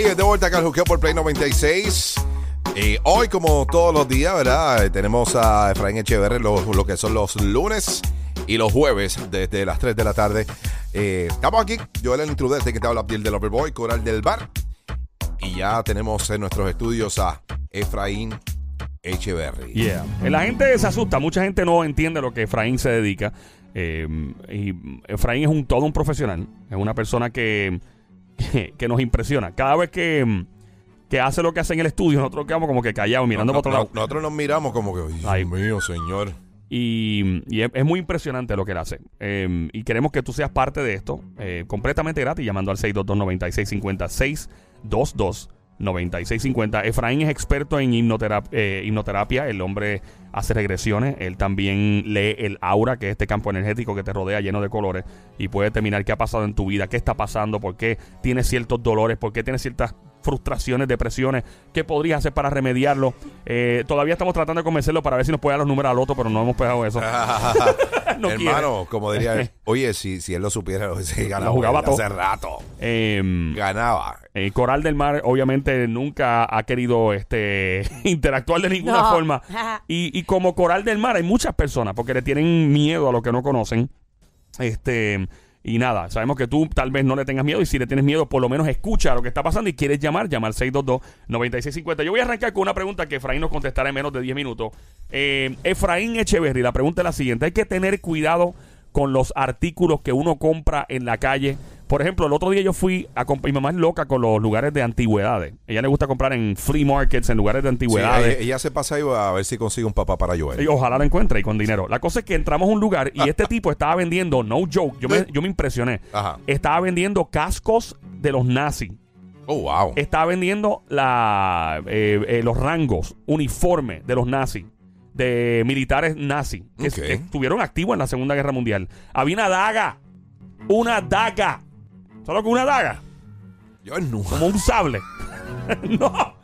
Hey, de vuelta acá al Juqueo por Play 96. Eh, hoy, como todos los días, ¿verdad? Tenemos a Efraín Echeverri lo, que son los lunes y los jueves desde las 3 de la tarde. Eh, estamos aquí, Joel el intruder, este que te habla del Overboy, Coral del Bar. Y ya tenemos en nuestros estudios a Efraín Echeverry. Yeah. La gente se asusta, mucha gente no entiende lo que Efraín se dedica. Eh, y Efraín es un todo un profesional, es una persona que, que, nos impresiona. Cada vez que, que hace lo que hace en el estudio, nosotros quedamos como que callados, mirando No, para otro no, lado. Nosotros nos miramos como que, Dios Ay. mío, señor. Y, y es, es muy impresionante lo que él hace. Eh, y queremos que tú seas parte de esto eh, completamente gratis llamando al 622-9650. 622-9650. Efraín es experto en eh, hipnoterapia. El hombre hace regresiones. Él también lee el aura, que es este campo energético que te rodea lleno de colores. Y puede determinar qué ha pasado en tu vida, qué está pasando, por qué tienes ciertos dolores, por qué tienes ciertas frustraciones, depresiones, qué podrías hacer para remediarlo. Eh, todavía estamos tratando de convencerlo para ver si nos puede dar los números al otro, pero no hemos pegado eso. No quiere. Hermano, como diría él, oye, si, si él lo supiera, se ganaba Lo jugaba todo. hace rato. Eh, Ganaba. eh, Coral del Mar obviamente nunca ha querido este interactuar de ninguna No. forma. Y, y como Coral del Mar hay muchas personas porque le tienen miedo a lo que no conocen. Este y nada, sabemos que tú tal vez no le tengas miedo y si le tienes miedo por lo menos escucha lo que está pasando y quieres llamar, llama al 622-9650. Yo voy a arrancar con una pregunta que Efraín nos contestará en menos de 10 minutos. Eh, Efraín Echeverry, la pregunta es la siguiente. Hay que tener cuidado con los artículos que uno compra en la calle. Por ejemplo, el otro día yo fui a comprar, mi mamá es loca con los lugares de antigüedades. Ella le gusta comprar en flea markets, en lugares de antigüedades. ella, ella se pasa ahí a ver si consigue un papá para Joel. Y ojalá la encuentre y con dinero. La cosa es que entramos a un lugar y este tipo estaba vendiendo, no joke, yo me, yo me impresioné. Ajá. Estaba vendiendo cascos de los nazis. Oh, wow. Estaba vendiendo la, eh, eh, los rangos, uniformes de los nazis, de militares nazis, que estuvieron activos en la Segunda Guerra Mundial. Había una daga, una daga. ¿Sabes lo que es una daga? Yo no. Como un sable. no.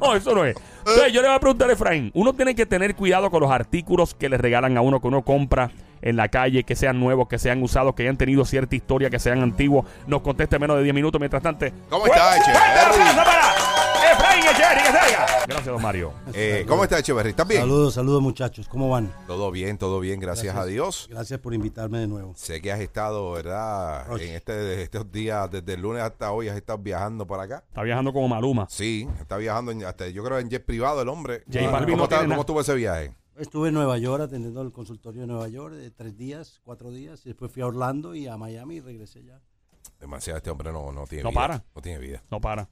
No, eso no es. Entonces, yo le voy a preguntar a Efraín. Uno tiene que tener cuidado con los artículos que le regalan a uno, que uno compra en la calle, que sean nuevos, que sean usados, que hayan tenido cierta historia, que sean antiguos. Nos conteste en menos de 10 minutos. Mientras tanto. ¿Cómo está, ¡Fuerte Echeverry? para Echeverry, que. Gracias, don Mario. Eh, ¿Cómo está Echeverry? ¿Estás bien? Saludos, saludos muchachos, ¿cómo van? Todo bien, todo bien, gracias, a Dios. Gracias por invitarme de nuevo. Sé que has estado, ¿verdad? En este, estos días, desde el lunes hasta hoy, has estado viajando por acá. Está viajando como Maluma. Sí, está viajando en- hasta, yo creo, en jet privado el hombre. J ¿Cómo, no está- estuvo ese viaje? Estuve en Nueva York atendiendo el consultorio de Nueva York de tres días, cuatro días, y después fui a Orlando y a Miami y regresé ya. Demasiado, este hombre no, no tiene No vida. para. No tiene vida. No para.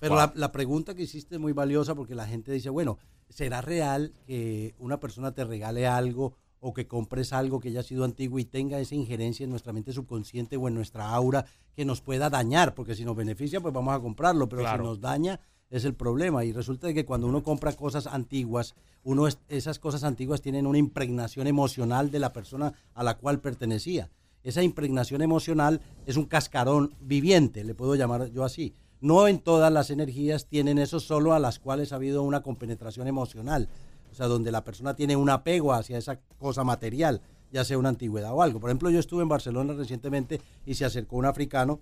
Pero Wow. la, la pregunta que hiciste es muy valiosa porque la gente dice, bueno, ¿será real que una persona te regale algo o que compres algo que ya ha sido antiguo y tenga esa injerencia en nuestra mente subconsciente o en nuestra aura que nos pueda dañar? Porque si nos beneficia, pues vamos a comprarlo, pero Claro. si nos daña es el problema. Y resulta que cuando uno compra cosas antiguas, uno es- esas cosas antiguas tienen una impregnación emocional de la persona a la cual pertenecía. Esa impregnación emocional es un cascarón viviente, le puedo llamar yo así. No en todas las energías tienen eso, solo a las cuales ha habido una compenetración emocional. O sea, donde la persona tiene un apego hacia esa cosa material, ya sea una antigüedad o algo. Por ejemplo, yo estuve en Barcelona recientemente y se acercó un africano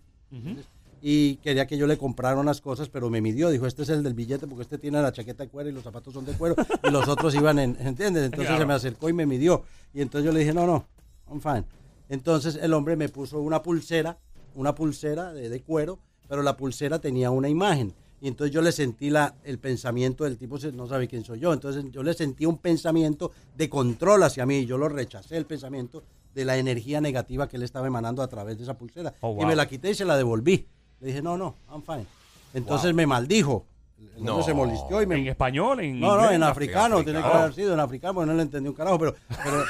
y quería que yo le comprara unas cosas, pero me midió. Dijo, este es el del billete porque este tiene la chaqueta de cuero y los zapatos son de cuero y los otros iban en, ¿entiendes? Entonces Claro. se me acercó y me midió. Y entonces yo le dije, no, no, I'm fine. Entonces el hombre me puso una pulsera, una pulsera de, de cuero, pero la pulsera tenía una imagen. Y entonces yo le sentí la, el pensamiento del tipo, no sabe quién soy yo. Entonces yo le sentí un pensamiento de control hacia mí. Y yo lo rechacé, el pensamiento de la energía negativa que él estaba emanando a través de esa pulsera. Oh, Y me la quité y se la devolví. Le dije, no, no, I'm fine. Entonces me maldijo. El No. se molestió y me, En español, en no, no, en africano, africano. tiene que haber sido en africano, porque no le entendí un carajo, pero, pero,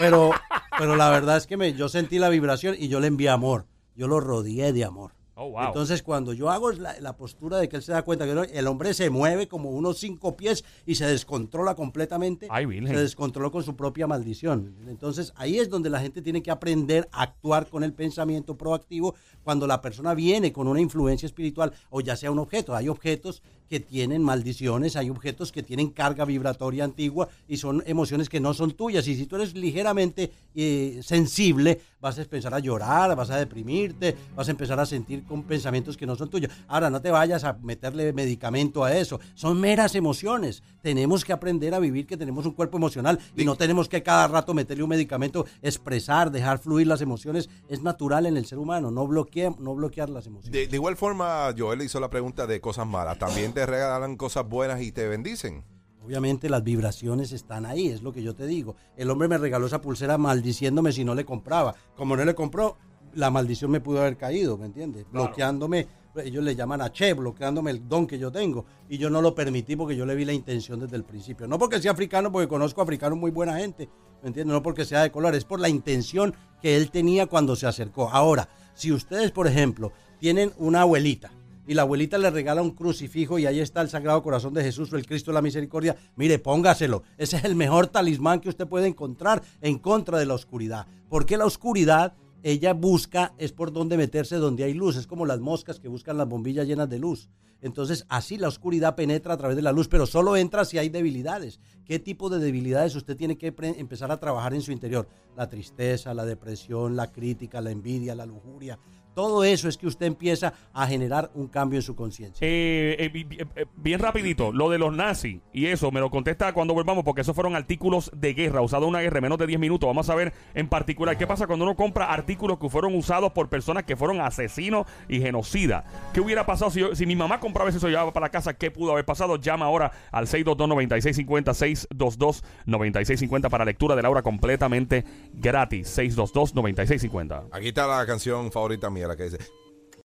pero, pero la verdad es que me, yo sentí la vibración y yo le envié amor, yo lo rodeé de amor. Oh, wow. Entonces, cuando yo hago la, la postura de que él se da cuenta que el hombre se mueve como unos cinco pies y se descontrola completamente, Ay, se descontroló con su propia maldición. Entonces, ahí es donde la gente tiene que aprender a actuar con el pensamiento proactivo cuando la persona viene con una influencia espiritual o ya sea un objeto. Hay objetos que tienen maldiciones, hay objetos que tienen carga vibratoria antigua y son emociones que no son tuyas. Y si tú eres ligeramente eh, sensible, vas a empezar a llorar, vas a deprimirte, vas a empezar a sentir con pensamientos que no son tuyos. Ahora, no te vayas a meterle medicamento a eso. Son meras emociones. Tenemos que aprender a vivir que tenemos un cuerpo emocional y no tenemos que cada rato meterle un medicamento, expresar, dejar fluir las emociones. Es natural en el ser humano, no bloquear, no bloquear las emociones. De, igual forma, Joel hizo la pregunta de cosas malas. ¿También te regalan cosas buenas y te bendicen? Obviamente las vibraciones están ahí, es lo que yo te digo. El hombre me regaló esa pulsera maldiciéndome si no le compraba. Como no le compró, la maldición me pudo haber caído, ¿me entiendes? Bloqueándome, ellos le llaman a Che, bloqueándome el don que yo tengo. Y yo no lo permití porque yo le vi la intención desde el principio. No porque sea africano, porque conozco africanos muy buena gente, ¿me entiendes? No porque sea de color, es por la intención que él tenía cuando se acercó. Ahora, si ustedes, por ejemplo, tienen una abuelita, y la abuelita le regala un crucifijo y ahí está el Sagrado Corazón de Jesús o el Cristo de la Misericordia, mire, póngaselo. Ese es el mejor talismán que usted puede encontrar en contra de la oscuridad. Porque la oscuridad, ella busca, es por donde meterse donde hay luz. Es como las moscas que buscan las bombillas llenas de luz. Entonces, así la oscuridad penetra a través de la luz, pero solo entra si hay debilidades. ¿Qué tipo de debilidades usted tiene que empezar a trabajar en su interior? La tristeza, la depresión, la crítica, la envidia, la lujuria, todo eso es que usted empieza a generar un cambio en su conciencia. Eh, eh, eh, bien rapidito, lo de los nazis y eso, me lo contesta cuando volvamos porque esos fueron artículos de guerra, usados en una guerra menos de 10 minutos. Vamos a ver en particular qué pasa cuando uno compra artículos que fueron usados por personas que fueron asesinos y genocidas. ¿Qué hubiera pasado si, si mi mamá compraba eso y llevaba para la casa? ¿Qué pudo haber pasado? Llama ahora al 622-9650, 622-9650 para lectura de la hora completamente gratis. 622-9650. Aquí está la canción favorita mía la que dice